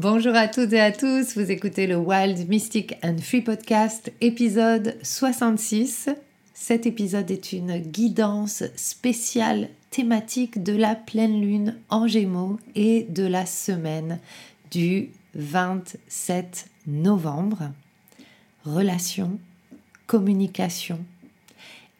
Bonjour à toutes et à tous, vous écoutez le Wild Mystic and Free Podcast, épisode 66. Cet épisode est une guidance spéciale thématique de la pleine lune en Gémeaux et de la semaine du 27 novembre. Relation, communication,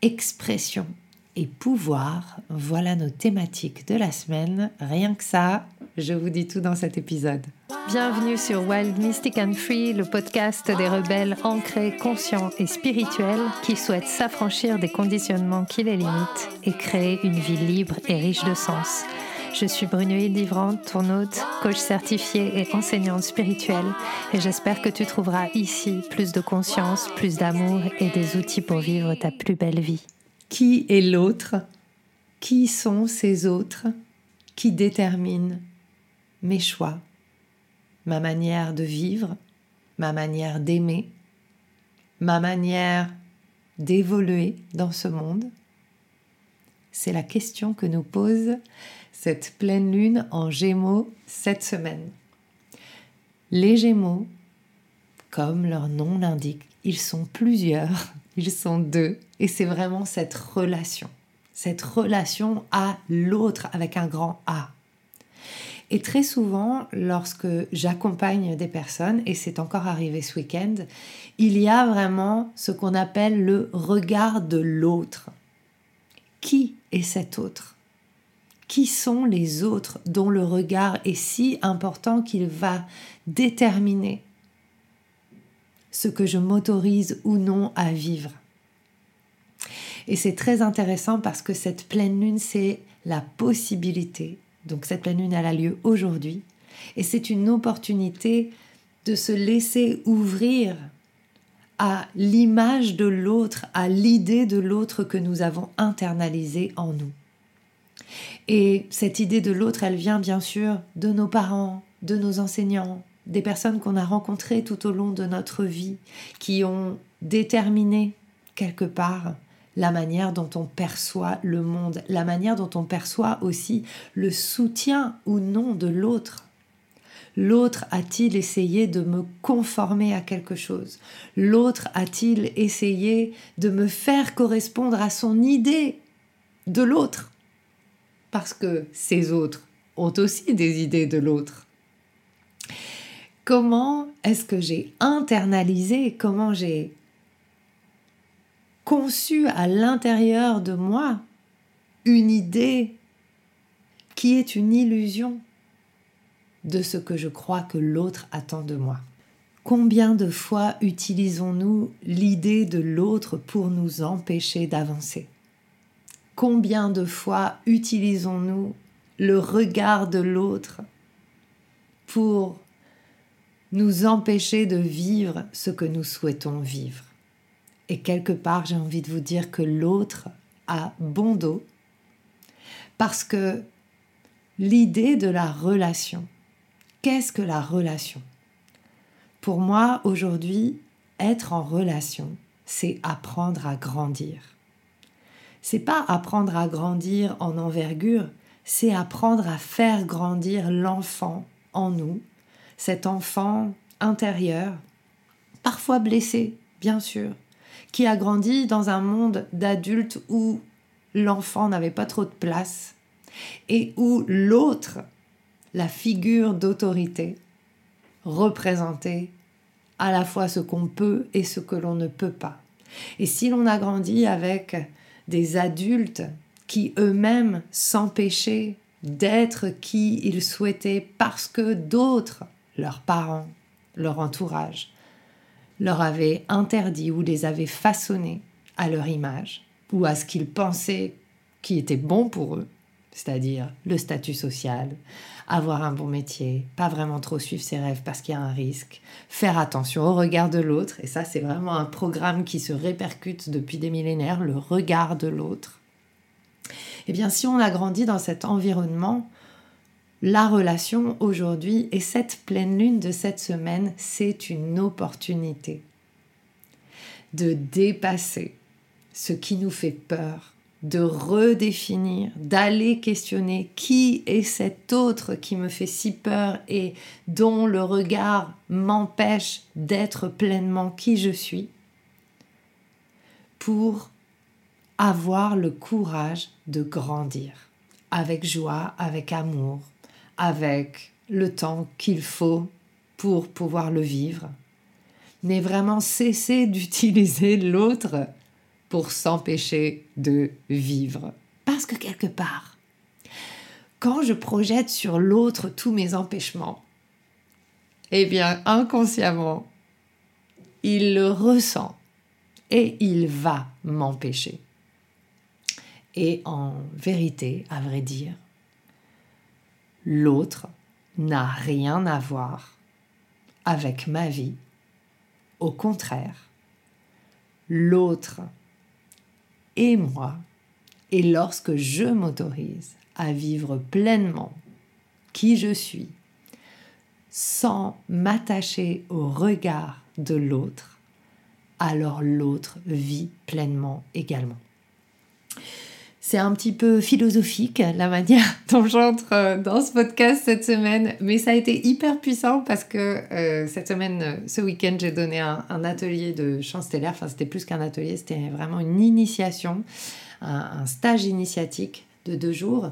expression et pouvoir, voilà nos thématiques de la semaine. Rien que ça, je vous dis tout dans cet épisode. Bienvenue sur Wild Mystic and Free, le podcast des rebelles ancrés, conscients et spirituels qui souhaitent s'affranchir des conditionnements qui les limitent et créer une vie libre et riche de sens. Je suis Brunoïde Livrante, ton hôte, coach certifié et enseignante spirituelle, et j'espère que tu trouveras ici plus de conscience, plus d'amour et des outils pour vivre ta plus belle vie. Qui est l'autre? Qui sont ces autres? Qui déterminent? Mes choix, ma manière de vivre, ma manière d'aimer, ma manière d'évoluer dans ce monde C'est la question que nous pose cette pleine lune en Gémeaux cette semaine. Les Gémeaux, comme leur nom l'indique, ils sont plusieurs, ils sont deux, et c'est vraiment cette relation, cette relation à l'autre avec un grand A. Et très souvent, lorsque j'accompagne des personnes, et c'est encore arrivé ce week-end, il y a vraiment ce qu'on appelle le regard de l'autre. Qui est cet autre? Qui sont les autres dont le regard est si important qu'il va déterminer ce que je m'autorise ou non à vivre? Et c'est très intéressant parce que cette pleine lune, c'est la possibilité. Donc cette pleine lune, elle a lieu aujourd'hui. Et c'est une opportunité de se laisser ouvrir à l'image de l'autre, à l'idée de l'autre que nous avons internalisée en nous. Et cette idée de l'autre, elle vient bien sûr de nos parents, de nos enseignants, des personnes qu'on a rencontrées tout au long de notre vie, qui ont déterminé quelque part la manière dont on perçoit le monde, la manière dont on perçoit aussi le soutien ou non de l'autre. L'autre a-t-il essayé de me conformer à quelque chose? L'autre a-t-il essayé de me faire correspondre à son idée de l'autre? Parce que ces autres ont aussi des idées de l'autre. Comment est-ce que j'ai internalisé, comment j'ai conçu à l'intérieur de moi une idée qui est une illusion de ce que je crois que l'autre attend de moi. Combien de fois utilisons-nous l'idée de l'autre pour nous empêcher d'avancer? Combien de fois utilisons-nous le regard de l'autre pour nous empêcher de vivre ce que nous souhaitons vivre? Et quelque part, j'ai envie de vous dire que l'autre a bon dos. Parce que l'idée de la relation, qu'est-ce que la relation? Pour moi, aujourd'hui, être en relation, c'est apprendre à grandir. C'est pas apprendre à grandir en envergure, c'est apprendre à faire grandir l'enfant en nous, cet enfant intérieur, parfois blessé, bien sûr, qui a grandi dans un monde d'adultes où l'enfant n'avait pas trop de place et où l'autre, la figure d'autorité, représentait à la fois ce qu'on peut et ce que l'on ne peut pas. Et si l'on a grandi avec des adultes qui eux-mêmes s'empêchaient d'être qui ils souhaitaient parce que d'autres, leurs parents, leur entourage, leur avaient interdit ou les avaient façonnés à leur image ou à ce qu'ils pensaient qui était bon pour eux, c'est-à-dire le statut social, avoir un bon métier, pas vraiment trop suivre ses rêves parce qu'il y a un risque, faire attention au regard de l'autre, et ça c'est vraiment un programme qui se répercute depuis des millénaires, le regard de l'autre. Eh bien si on a grandi dans cet environnement, la relation aujourd'hui et cette pleine lune de cette semaine, c'est une opportunité de dépasser ce qui nous fait peur de redéfinir, d'aller questionner qui est cet autre qui me fait si peur et dont le regard m'empêche d'être pleinement qui je suis, pour avoir le courage de grandir avec joie, avec amour, avec le temps qu'il faut pour pouvoir le vivre, mais vraiment cesser d'utiliser l'autre pour s'empêcher de vivre. Parce que quelque part, quand je projette sur l'autre tous mes empêchements, eh bien inconsciemment, il le ressent et il va m'empêcher. Et en vérité, à vrai dire, l'autre n'a rien à voir avec ma vie. Au contraire, l'autre et moi, et lorsque je m'autorise à vivre pleinement qui je suis, sans m'attacher au regard de l'autre, alors l'autre vit pleinement également. C'est un petit peu philosophique la manière dont j'entre euh, dans ce podcast cette semaine, mais ça a été hyper puissant parce que euh, cette semaine, euh, ce week-end, j'ai donné un, atelier de chant stellaire. Enfin, c'était plus qu'un atelier, c'était vraiment une initiation, un, stage initiatique de deux jours.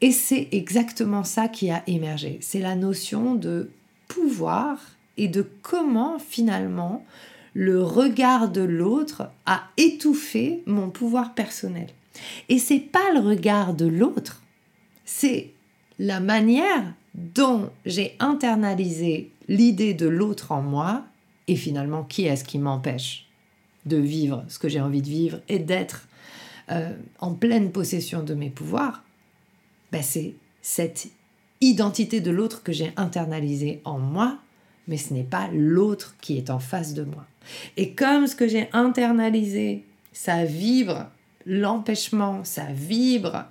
Et c'est exactement ça qui a émergé. C'est la notion de pouvoir et de comment finalement le regard de l'autre a étouffé mon pouvoir personnel. Et c'est pas le regard de l'autre, c'est la manière dont j'ai internalisé l'idée de l'autre en moi et finalement qui est-ce qui m'empêche de vivre ce que j'ai envie de vivre et d'être euh, en pleine possession de mes pouvoirs, ben c'est cette identité de l'autre que j'ai internalisée en moi, mais ce n'est pas l'autre qui est en face de moi. Et comme ce que j'ai internalisé, ça vibre l'empêchement, ça vibre,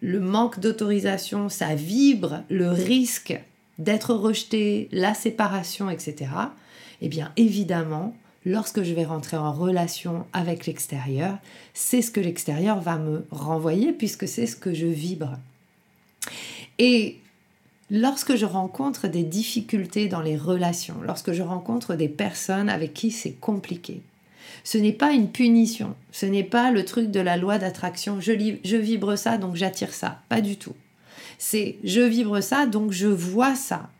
le manque d'autorisation, ça vibre, le risque d'être rejeté, la séparation, etc., eh bien évidemment, lorsque je vais rentrer en relation avec l'extérieur, c'est ce que l'extérieur va me renvoyer puisque c'est ce que je vibre. Et lorsque je rencontre des difficultés dans les relations, lorsque je rencontre des personnes avec qui c'est compliqué, ce n'est pas une punition, ce n'est pas le truc de la loi d'attraction, je, vibre ça, donc j'attire ça, pas du tout. C'est je vibre ça, donc je vois ça.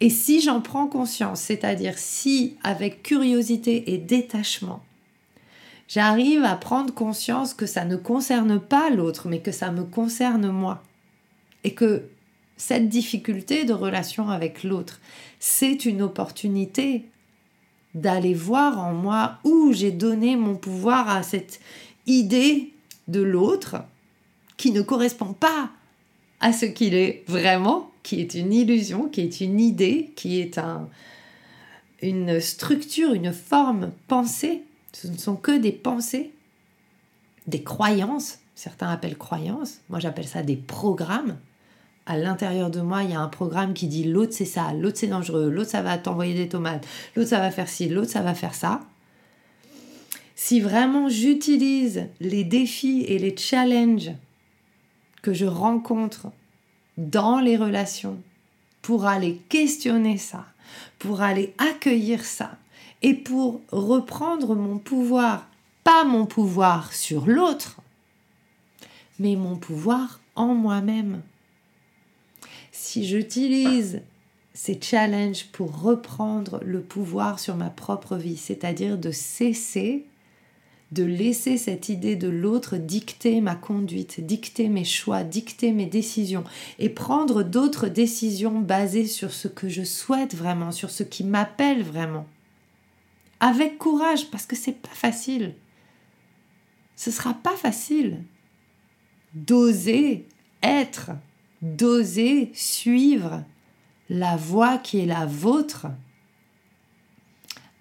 Et si j'en prends conscience, c'est-à-dire si avec curiosité et détachement, j'arrive à prendre conscience que ça ne concerne pas l'autre, mais que ça me concerne moi, et que cette difficulté de relation avec l'autre, c'est une opportunité d'aller voir en moi où j'ai donné mon pouvoir à cette idée de l'autre qui ne correspond pas à ce qu'il est vraiment, qui est une illusion, qui est une idée, qui est un, une structure, une forme pensée. Ce ne sont que des pensées, des croyances. Certains appellent croyances, moi j'appelle ça des programmes à l'intérieur de moi, il y a un programme qui dit l'autre c'est ça, l'autre c'est dangereux, l'autre ça va t'envoyer des tomates, l'autre ça va faire ci, l'autre ça va faire ça. Si vraiment j'utilise les défis et les challenges que je rencontre dans les relations pour aller questionner ça, pour aller accueillir ça et pour reprendre mon pouvoir, pas mon pouvoir sur l'autre, mais mon pouvoir en moi-même si j'utilise ces challenges pour reprendre le pouvoir sur ma propre vie, c'est-à-dire de cesser de laisser cette idée de l'autre dicter ma conduite, dicter mes choix, dicter mes décisions et prendre d'autres décisions basées sur ce que je souhaite vraiment, sur ce qui m'appelle vraiment. Avec courage parce que c'est pas facile. Ce sera pas facile d'oser être d'oser suivre la voie qui est la vôtre,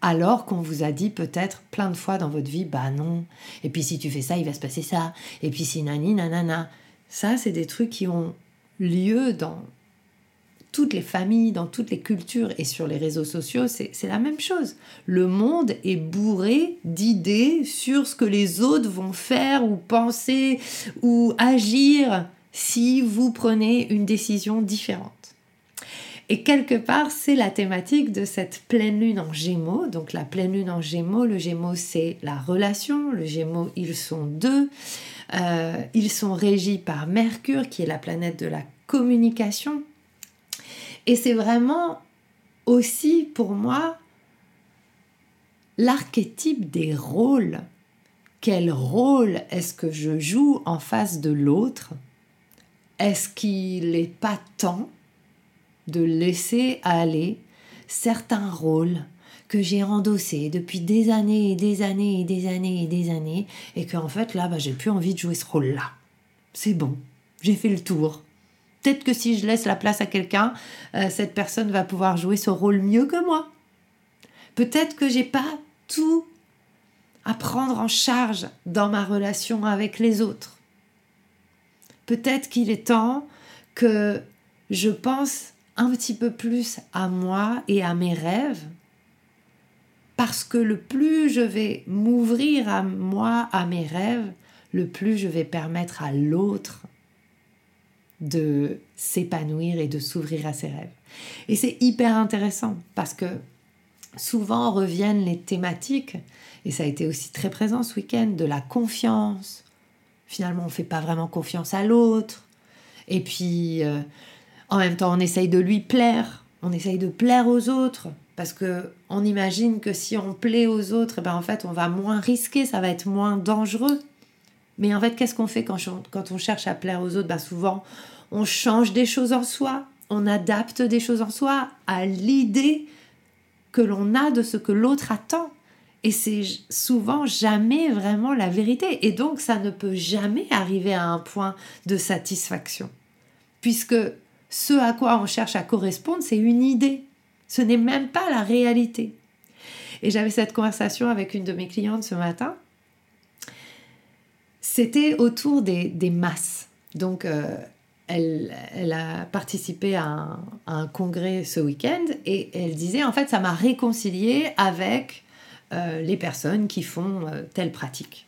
alors qu'on vous a dit peut-être plein de fois dans votre vie, bah non, et puis si tu fais ça, il va se passer ça, et puis si nani nanana. Ça, c'est des trucs qui ont lieu dans toutes les familles, dans toutes les cultures et sur les réseaux sociaux, c'est la même chose. Le monde est bourré d'idées sur ce que les autres vont faire ou penser ou agir si vous prenez une décision différente. Et quelque part, c'est la thématique de cette pleine lune en gémeaux. Donc la pleine lune en gémeaux, le gémeaux, c'est la relation. Le gémeaux, ils sont deux. Euh, ils sont régis par Mercure, qui est la planète de la communication. Et c'est vraiment aussi pour moi l'archétype des rôles. Quel rôle est-ce que je joue en face de l'autre? Est-ce qu'il n'est pas temps de laisser aller certains rôles que j'ai endossés depuis des années et des années et des années et des années et qu'en fait là, bah, j'ai plus envie de jouer ce rôle-là. C'est bon, j'ai fait le tour. Peut-être que si je laisse la place à quelqu'un, euh, cette personne va pouvoir jouer ce rôle mieux que moi. Peut-être que j'ai pas tout à prendre en charge dans ma relation avec les autres. Peut-être qu'il est temps que je pense un petit peu plus à moi et à mes rêves, parce que le plus je vais m'ouvrir à moi, à mes rêves, le plus je vais permettre à l'autre de s'épanouir et de s'ouvrir à ses rêves. Et c'est hyper intéressant parce que souvent reviennent les thématiques, et ça a été aussi très présent ce week-end, de la confiance. Finalement, on ne fait pas vraiment confiance à l'autre. Et puis, euh, en même temps, on essaye de lui plaire, on essaye de plaire aux autres, parce que on imagine que si on plaît aux autres, eh ben en fait, on va moins risquer, ça va être moins dangereux. Mais en fait, qu'est-ce qu'on fait quand, on cherche à plaire aux autres? Ben Souvent, on change des choses en soi, on adapte des choses en soi à l'idée que l'on a de ce que l'autre attend. Et c'est souvent jamais vraiment la vérité. Et donc, ça ne peut jamais arriver à un point de satisfaction. Puisque ce à quoi on cherche à correspondre, c'est une idée. Ce n'est même pas la réalité. Et j'avais cette conversation avec une de mes clientes ce matin c'était autour des, masses. Donc, euh, elle, a participé à un, congrès ce week-end et elle disait, en fait, ça m'a réconcilié avec euh, les personnes qui font euh, telle pratique.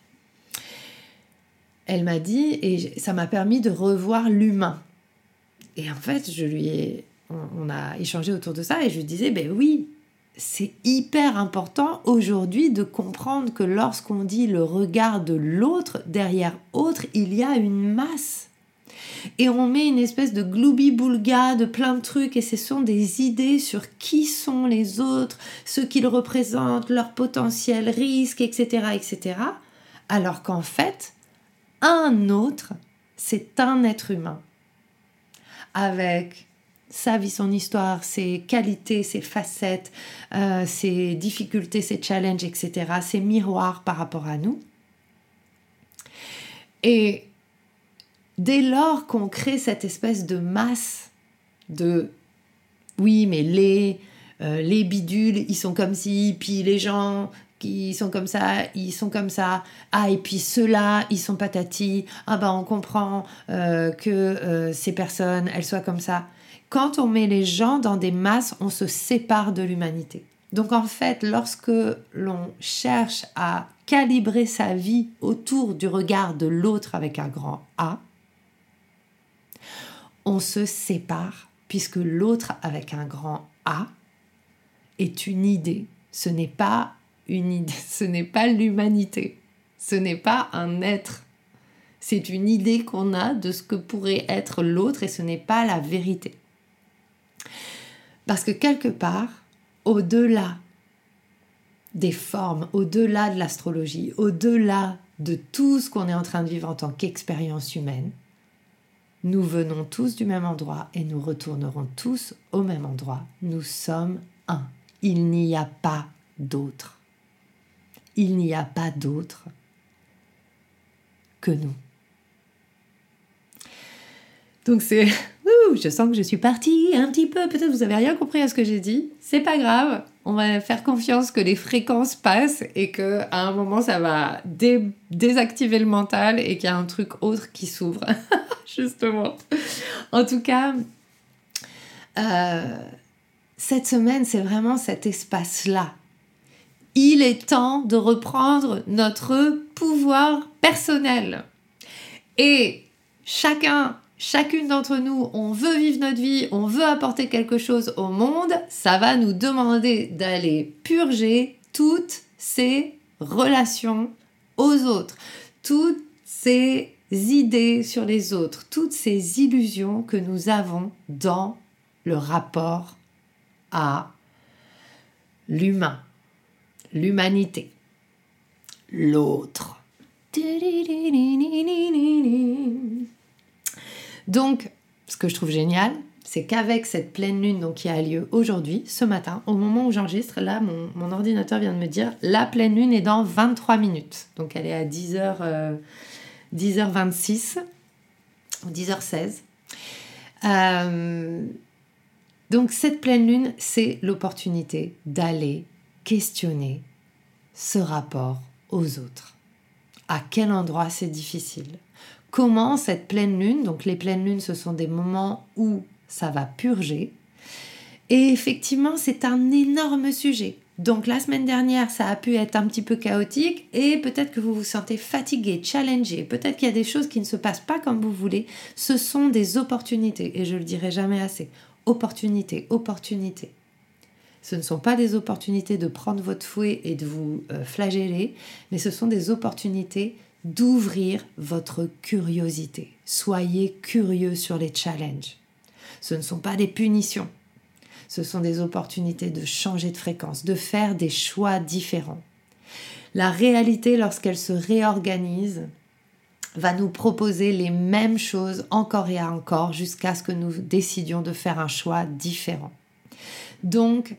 Elle m'a dit, et ça m'a permis de revoir l'humain. Et en fait, je lui ai, on, a échangé autour de ça et je disais, ben oui, c'est hyper important aujourd'hui de comprendre que lorsqu'on dit le regard de l'autre, derrière autre, il y a une masse. Et on met une espèce de gloubi-boulga de plein de trucs et ce sont des idées sur qui sont les autres, ce qu'ils représentent, leur potentiel risque, etc., etc. Alors qu'en fait, un autre, c'est un être humain avec sa vie, son histoire, ses qualités, ses facettes, euh, ses difficultés, ses challenges, etc., ses miroirs par rapport à nous. Et dès lors qu'on crée cette espèce de masse de oui, mais les, euh, les bidules, ils sont comme ci, puis les gens qui sont comme ça, ils sont comme ça. Ah, et puis ceux-là, ils sont patati. Ah, ben on comprend euh, que ces personnes, elles soient comme ça quand on met les gens dans des masses, on se sépare de l'humanité. Donc en fait, lorsque l'on cherche à calibrer sa vie autour du regard de l'autre avec un grand A, on se sépare puisque l'autre avec un grand A est une idée. Ce n'est pas une ce n'est pas l'humanité, ce n'est pas un être. C'est une idée qu'on a de ce que pourrait être l'autre et ce n'est pas la vérité. Parce que quelque part, au-delà des formes, au-delà de l'astrologie, au-delà de tout ce qu'on est en train de vivre en tant qu'expérience humaine, nous venons tous du même endroit et nous retournerons tous au même endroit. Nous sommes un. Il n'y a pas d'autre. Il n'y a pas d'autre que nous. Donc c'est je sens que je suis partie un petit peu. Peut-être vous avez rien compris à ce que j'ai dit. C'est pas grave. On va faire confiance que les fréquences passent et que à un moment ça va désactiver le mental et qu'il y a un truc autre qui s'ouvre. Justement. En tout cas, euh, cette semaine, c'est vraiment cet espace-là. Il est temps de reprendre notre pouvoir personnel. Et chacun, chacune d'entre nous, on veut vivre notre vie, on veut apporter quelque chose au monde, ça va nous demander d'aller purger toutes ces relations aux autres, toutes ces idées sur les autres, toutes ces illusions que nous avons dans le rapport à l'humain, l'humanité, l'autre. Donc, ce que je trouve génial, c'est qu'avec cette pleine lune donc, qui a lieu aujourd'hui, ce matin, au moment où j'enregistre, là, mon, ordinateur vient de me dire la pleine lune est dans 23 minutes. Donc, elle est à 10h, 10h26 ou 10h16. Euh, donc, cette pleine lune, c'est l'opportunité d'aller questionner ce rapport aux autres. À quel endroit c'est difficile? Comment cette pleine lune, donc les pleines lunes, ce sont des moments où ça va purger. Et effectivement, c'est un énorme sujet. Donc la semaine dernière, ça a pu être un petit peu chaotique et peut-être que vous vous sentez fatigué, challengé, peut-être qu'il y a des choses qui ne se passent pas comme vous voulez. Ce sont des opportunités et je le dirai jamais assez. Opportunités, opportunités. Ce ne sont pas des opportunités de prendre votre fouet et de vous euh, flageller, mais ce sont des opportunités d'ouvrir votre curiosité. Soyez curieux sur les challenges. Ce ne sont pas des punitions. Ce sont des opportunités de changer de fréquence, de faire des choix différents. La réalité, lorsqu'elle se réorganise, va nous proposer les mêmes choses encore et encore jusqu'à ce que nous décidions de faire un choix différent. Donc,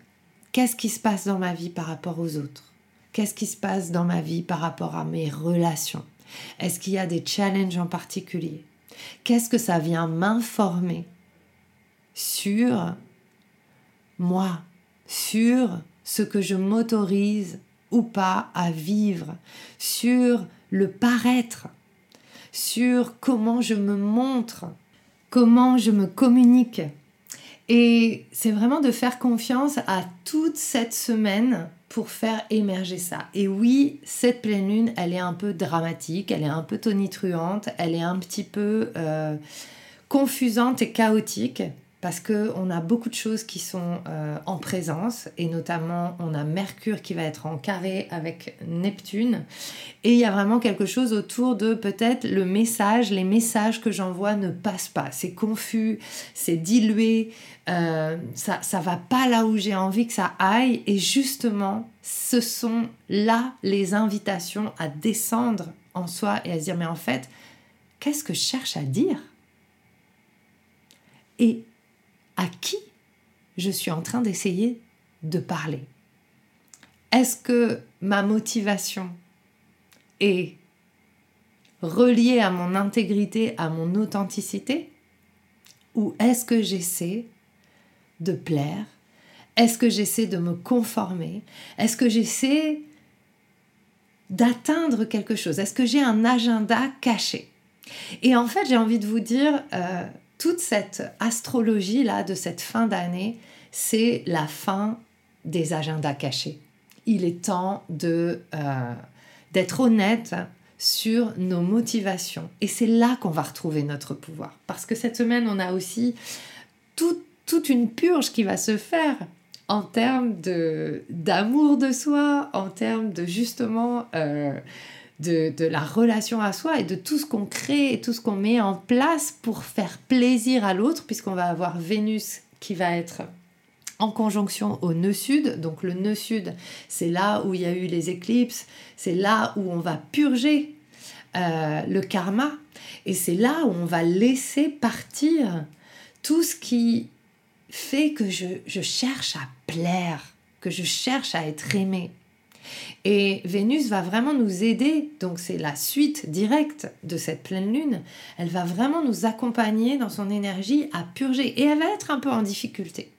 qu'est-ce qui se passe dans ma vie par rapport aux autres? Qu'est-ce qui se passe dans ma vie par rapport à mes relations? Est-ce qu'il y a des challenges en particulier? Qu'est-ce que ça vient m'informer sur moi, sur ce que je m'autorise ou pas à vivre, sur le paraître, sur comment je me montre, comment je me communique? Et c'est vraiment de faire confiance à toute cette semaine pour faire émerger ça. Et oui, cette pleine lune, elle est un peu dramatique, elle est un peu tonitruante, elle est un petit peu euh, confusante et chaotique parce qu'on a beaucoup de choses qui sont euh, en présence, et notamment on a Mercure qui va être en carré avec Neptune, et il y a vraiment quelque chose autour de peut-être le message, les messages que j'envoie ne passent pas, c'est confus, c'est dilué, euh, ça, ça va pas là où j'ai envie que ça aille, et justement, ce sont là les invitations à descendre en soi et à se dire, mais en fait, qu'est-ce que je cherche à dire? Et à qui je suis en train d'essayer de parler. Est-ce que ma motivation est reliée à mon intégrité, à mon authenticité? Ou est-ce que j'essaie de plaire? Est-ce que j'essaie de me conformer? Est-ce que j'essaie d'atteindre quelque chose? Est-ce que j'ai un agenda caché? Et en fait, j'ai envie de vous dire, euh, toute cette astrologie-là de cette fin d'année, c'est la fin des agendas cachés. Il est temps euh, d'être honnête sur nos motivations. Et c'est là qu'on va retrouver notre pouvoir. Parce que cette semaine, on a aussi toute une purge qui va se faire en termes d'amour de, soi, en termes de justement euh, de, la relation à soi et de tout ce qu'on crée et tout ce qu'on met en place pour faire plaisir à l'autre, puisqu'on va avoir Vénus qui va être en conjonction au nœud sud. Donc le nœud sud, c'est là où il y a eu les éclipses, c'est là où on va purger euh, le karma, et c'est là où on va laisser partir tout ce qui fait que je cherche à plaire, que je cherche à être aimé. Et Vénus va vraiment nous aider, donc c'est la suite directe de cette pleine lune, elle va vraiment nous accompagner dans son énergie à purger. Et elle va être un peu en difficulté.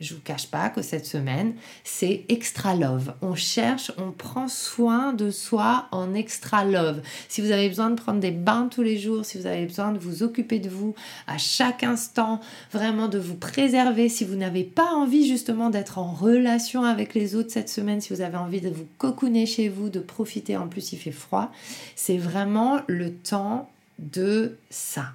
Je vous cache pas que cette semaine, c'est extra love. On cherche, on prend soin de soi en extra love. Si vous avez besoin de prendre des bains tous les jours, si vous avez besoin de vous occuper de vous à chaque instant, vraiment de vous préserver, si vous n'avez pas envie justement d'être en relation avec les autres cette semaine, si vous avez envie de vous cocooner chez vous, de profiter, en plus il fait froid, c'est vraiment le temps de ça.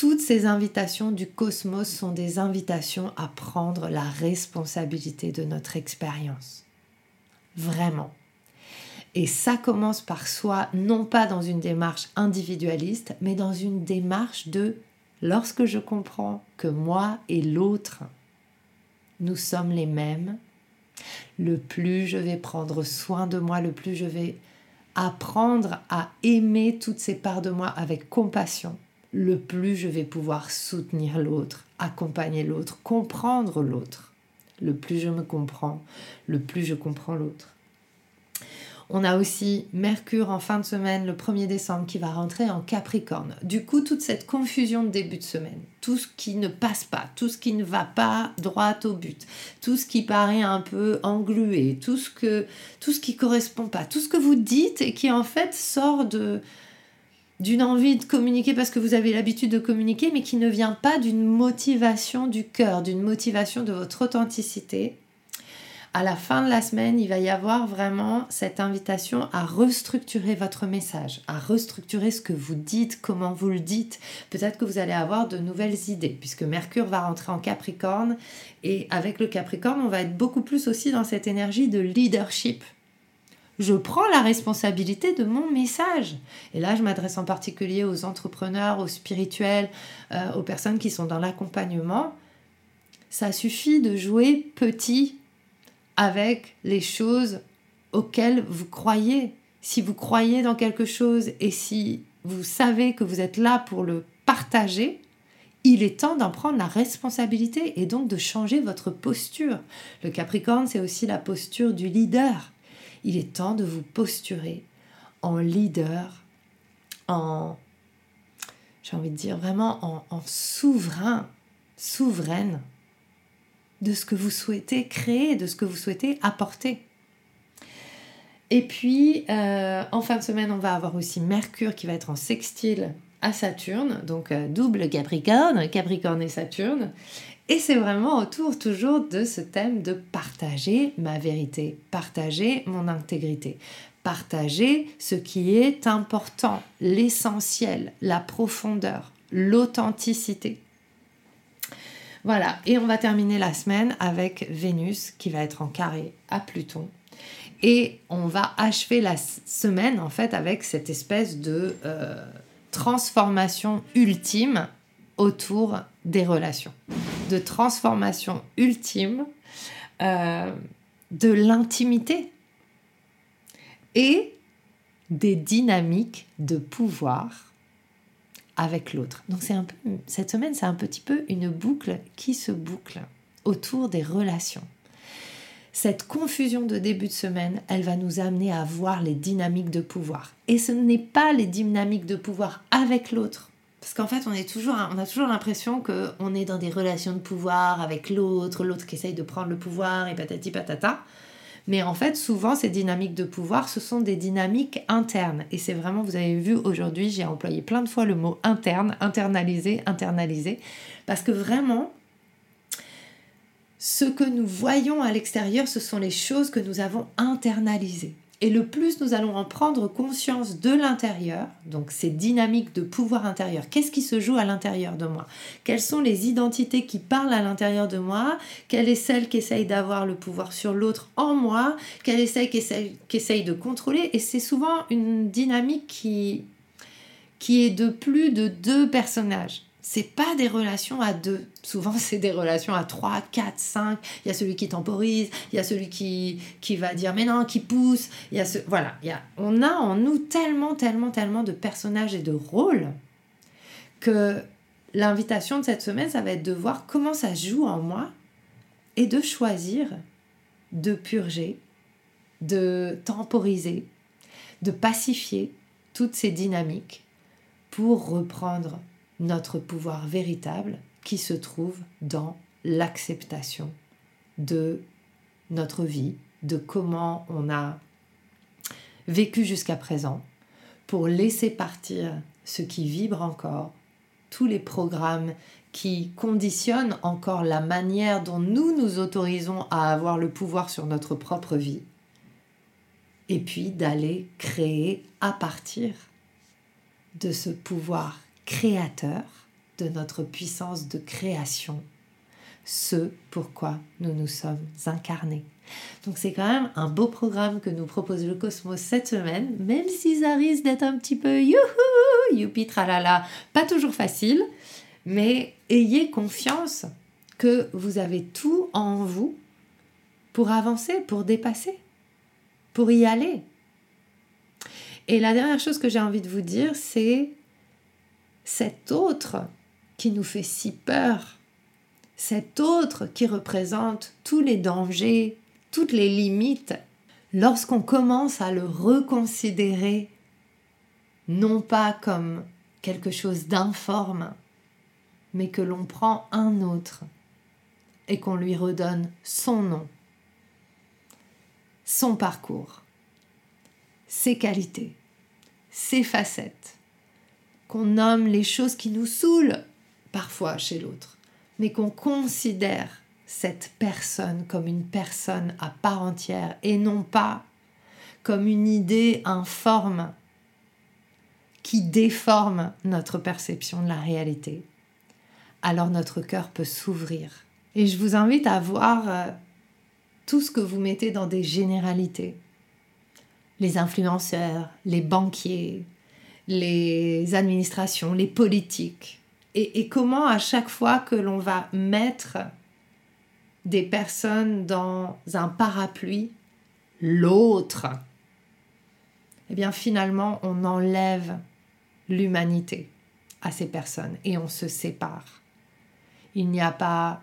Toutes ces invitations du cosmos sont des invitations à prendre la responsabilité de notre expérience. Vraiment. Et ça commence par soi, non pas dans une démarche individualiste, mais dans une démarche de lorsque je comprends que moi et l'autre, nous sommes les mêmes, le plus je vais prendre soin de moi, le plus je vais apprendre à aimer toutes ces parts de moi avec compassion, le plus je vais pouvoir soutenir l'autre, accompagner l'autre, comprendre l'autre. Le plus je me comprends, le plus je comprends l'autre. On a aussi Mercure en fin de semaine, le 1er décembre, qui va rentrer en Capricorne. Du coup, toute cette confusion de début de semaine, tout ce qui ne passe pas, tout ce qui ne va pas droit au but, tout ce qui paraît un peu englué, tout ce, que, tout ce qui correspond pas, tout ce que vous dites et qui en fait sort de, d'une envie de communiquer parce que vous avez l'habitude de communiquer, mais qui ne vient pas d'une motivation du cœur, d'une motivation de votre authenticité. À la fin de la semaine, il va y avoir vraiment cette invitation à restructurer votre message, à restructurer ce que vous dites, comment vous le dites. Peut-être que vous allez avoir de nouvelles idées, puisque Mercure va rentrer en Capricorne, et avec le Capricorne, on va être beaucoup plus aussi dans cette énergie de leadership, je prends la responsabilité de mon message. Et là, je m'adresse en particulier aux entrepreneurs, aux spirituels, euh, aux personnes qui sont dans l'accompagnement. Ça suffit de jouer petit avec les choses auxquelles vous croyez. Si vous croyez dans quelque chose et si vous savez que vous êtes là pour le partager, il est temps d'en prendre la responsabilité et donc de changer votre posture. Le Capricorne, c'est aussi la posture du leader il est temps de vous posturer en leader, en, j'ai envie de dire vraiment en, souverain, souveraine de ce que vous souhaitez créer, de ce que vous souhaitez apporter. Et puis, euh, en fin de semaine, on va avoir aussi Mercure qui va être en sextile à Saturne, donc euh, double Capricorne, Capricorne et Saturne. Et c'est vraiment autour toujours de ce thème de partager ma vérité, partager mon intégrité, partager ce qui est important, l'essentiel, la profondeur, l'authenticité. Voilà, et on va terminer la semaine avec Vénus qui va être en carré à Pluton. Et on va achever la semaine en fait avec cette espèce de euh, transformation ultime autour des relations, de transformation ultime euh, de l'intimité et des dynamiques de pouvoir avec l'autre. Donc c'est un peu cette semaine, c'est un petit peu une boucle qui se boucle autour des relations. Cette confusion de début de semaine, elle va nous amener à voir les dynamiques de pouvoir. Et ce n'est pas les dynamiques de pouvoir avec l'autre parce qu'en fait, on, a toujours l'impression qu'on est dans des relations de pouvoir avec l'autre, l'autre qui essaye de prendre le pouvoir et patati patata. Mais en fait, souvent, ces dynamiques de pouvoir, ce sont des dynamiques internes. Et c'est vraiment, vous avez vu aujourd'hui, j'ai employé plein de fois le mot interne, internalisé, internalisé. Parce que vraiment, ce que nous voyons à l'extérieur, ce sont les choses que nous avons internalisées. Et le plus nous allons en prendre conscience de l'intérieur, donc ces dynamiques de pouvoir intérieur, qu'est-ce qui se joue à l'intérieur de moi? Quelles sont les identités qui parlent à l'intérieur de moi? Quelle est celle qui essaye d'avoir le pouvoir sur l'autre en moi? Quelle est celle qui essaye, de contrôler? Et c'est souvent une dynamique qui est de plus de deux personnages c'est pas des relations à deux. Souvent, c'est des relations à trois, quatre, cinq. Il y a celui qui temporise, il y a celui qui, va dire mais non, qui pousse. Il y a ce, voilà, il y on a en nous tellement, tellement, tellement de personnages et de rôles que l'invitation de cette semaine, ça va être de voir comment ça joue en moi et de choisir de purger, de temporiser, de pacifier toutes ces dynamiques pour reprendre notre pouvoir véritable qui se trouve dans l'acceptation de notre vie, de comment on a vécu jusqu'à présent, pour laisser partir ce qui vibre encore, tous les programmes qui conditionnent encore la manière dont nous nous autorisons à avoir le pouvoir sur notre propre vie, et puis d'aller créer à partir de ce pouvoir créateur, de notre puissance de création, ce pourquoi nous nous sommes incarnés. Donc c'est quand même un beau programme que nous propose le Cosmos cette semaine, même si ça risque d'être un petit peu youhou, youpi tralala, pas toujours facile, mais ayez confiance que vous avez tout en vous pour avancer, pour dépasser, pour y aller. Et la dernière chose que j'ai envie de vous dire, c'est cet autre qui nous fait si peur, cet autre qui représente tous les dangers, toutes les limites, lorsqu'on commence à le reconsidérer, non pas comme quelque chose d'informe, mais que l'on prend un autre et qu'on lui redonne son nom, son parcours, ses qualités, ses facettes, qu'on nomme les choses qui nous saoulent parfois chez l'autre, mais qu'on considère cette personne comme une personne à part entière et non pas comme une idée informe qui déforme notre perception de la réalité, alors notre cœur peut s'ouvrir. Et je vous invite à voir euh, tout ce que vous mettez dans des généralités. Les influenceurs, les banquiers, les administrations, les politiques. Et, comment à chaque fois que l'on va mettre des personnes dans un parapluie, l'autre, eh bien finalement on enlève l'humanité à ces personnes et on se sépare. Il n'y a pas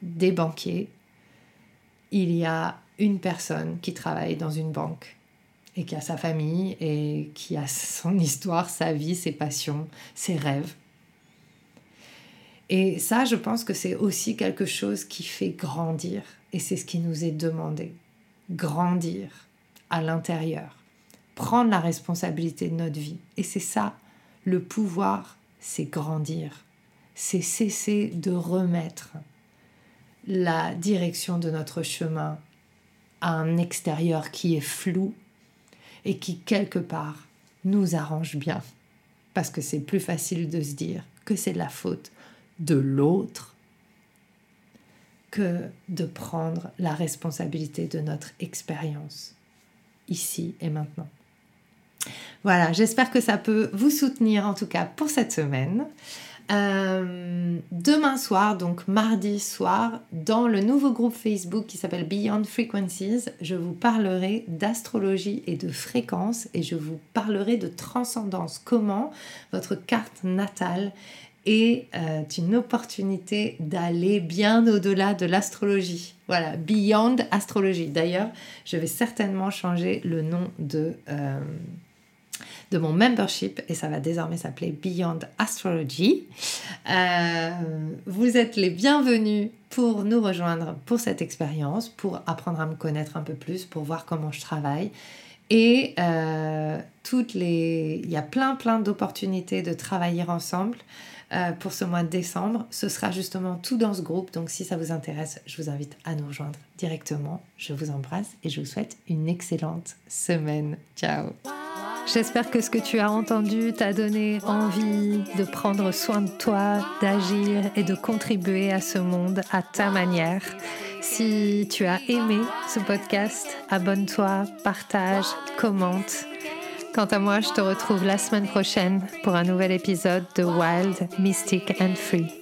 des banquiers, il y a une personne qui travaille dans une banque et qui a sa famille et qui a son histoire, sa vie, ses passions, ses rêves. Et ça, je pense que c'est aussi quelque chose qui fait grandir. Et c'est ce qui nous est demandé. Grandir à l'intérieur. Prendre la responsabilité de notre vie. Et c'est ça, le pouvoir, c'est grandir. C'est cesser de remettre la direction de notre chemin à un extérieur qui est flou et qui, quelque part, nous arrange bien. Parce que c'est plus facile de se dire que c'est de la faute de l'autre que de prendre la responsabilité de notre expérience ici et maintenant. Voilà, j'espère que ça peut vous soutenir en tout cas pour cette semaine. Euh, demain soir, donc mardi soir, dans le nouveau groupe Facebook qui s'appelle Beyond Frequencies, je vous parlerai d'astrologie et de fréquence et je vous parlerai de transcendance. Comment votre carte natale est euh, une opportunité d'aller bien au-delà de l'astrologie. Voilà, Beyond Astrologie. D'ailleurs, je vais certainement changer le nom de, euh, de mon membership et ça va désormais s'appeler Beyond Astrology. Euh, vous êtes les bienvenus pour nous rejoindre pour cette expérience, pour apprendre à me connaître un peu plus, pour voir comment je travaille. Et toutes les... il y a plein plein d'opportunités de travailler ensemble. Euh, pour ce mois de décembre. Ce sera justement tout dans ce groupe. Donc si ça vous intéresse, je vous invite à nous rejoindre directement. Je vous embrasse et je vous souhaite une excellente semaine. Ciao J'espère que ce que tu as entendu t'a donné envie de prendre soin de toi, d'agir et de contribuer à ce monde à ta manière. Si tu as aimé ce podcast, abonne-toi, partage, commente. Quant à moi, je te retrouve la semaine prochaine pour un nouvel épisode de Wild, Mystic and Free.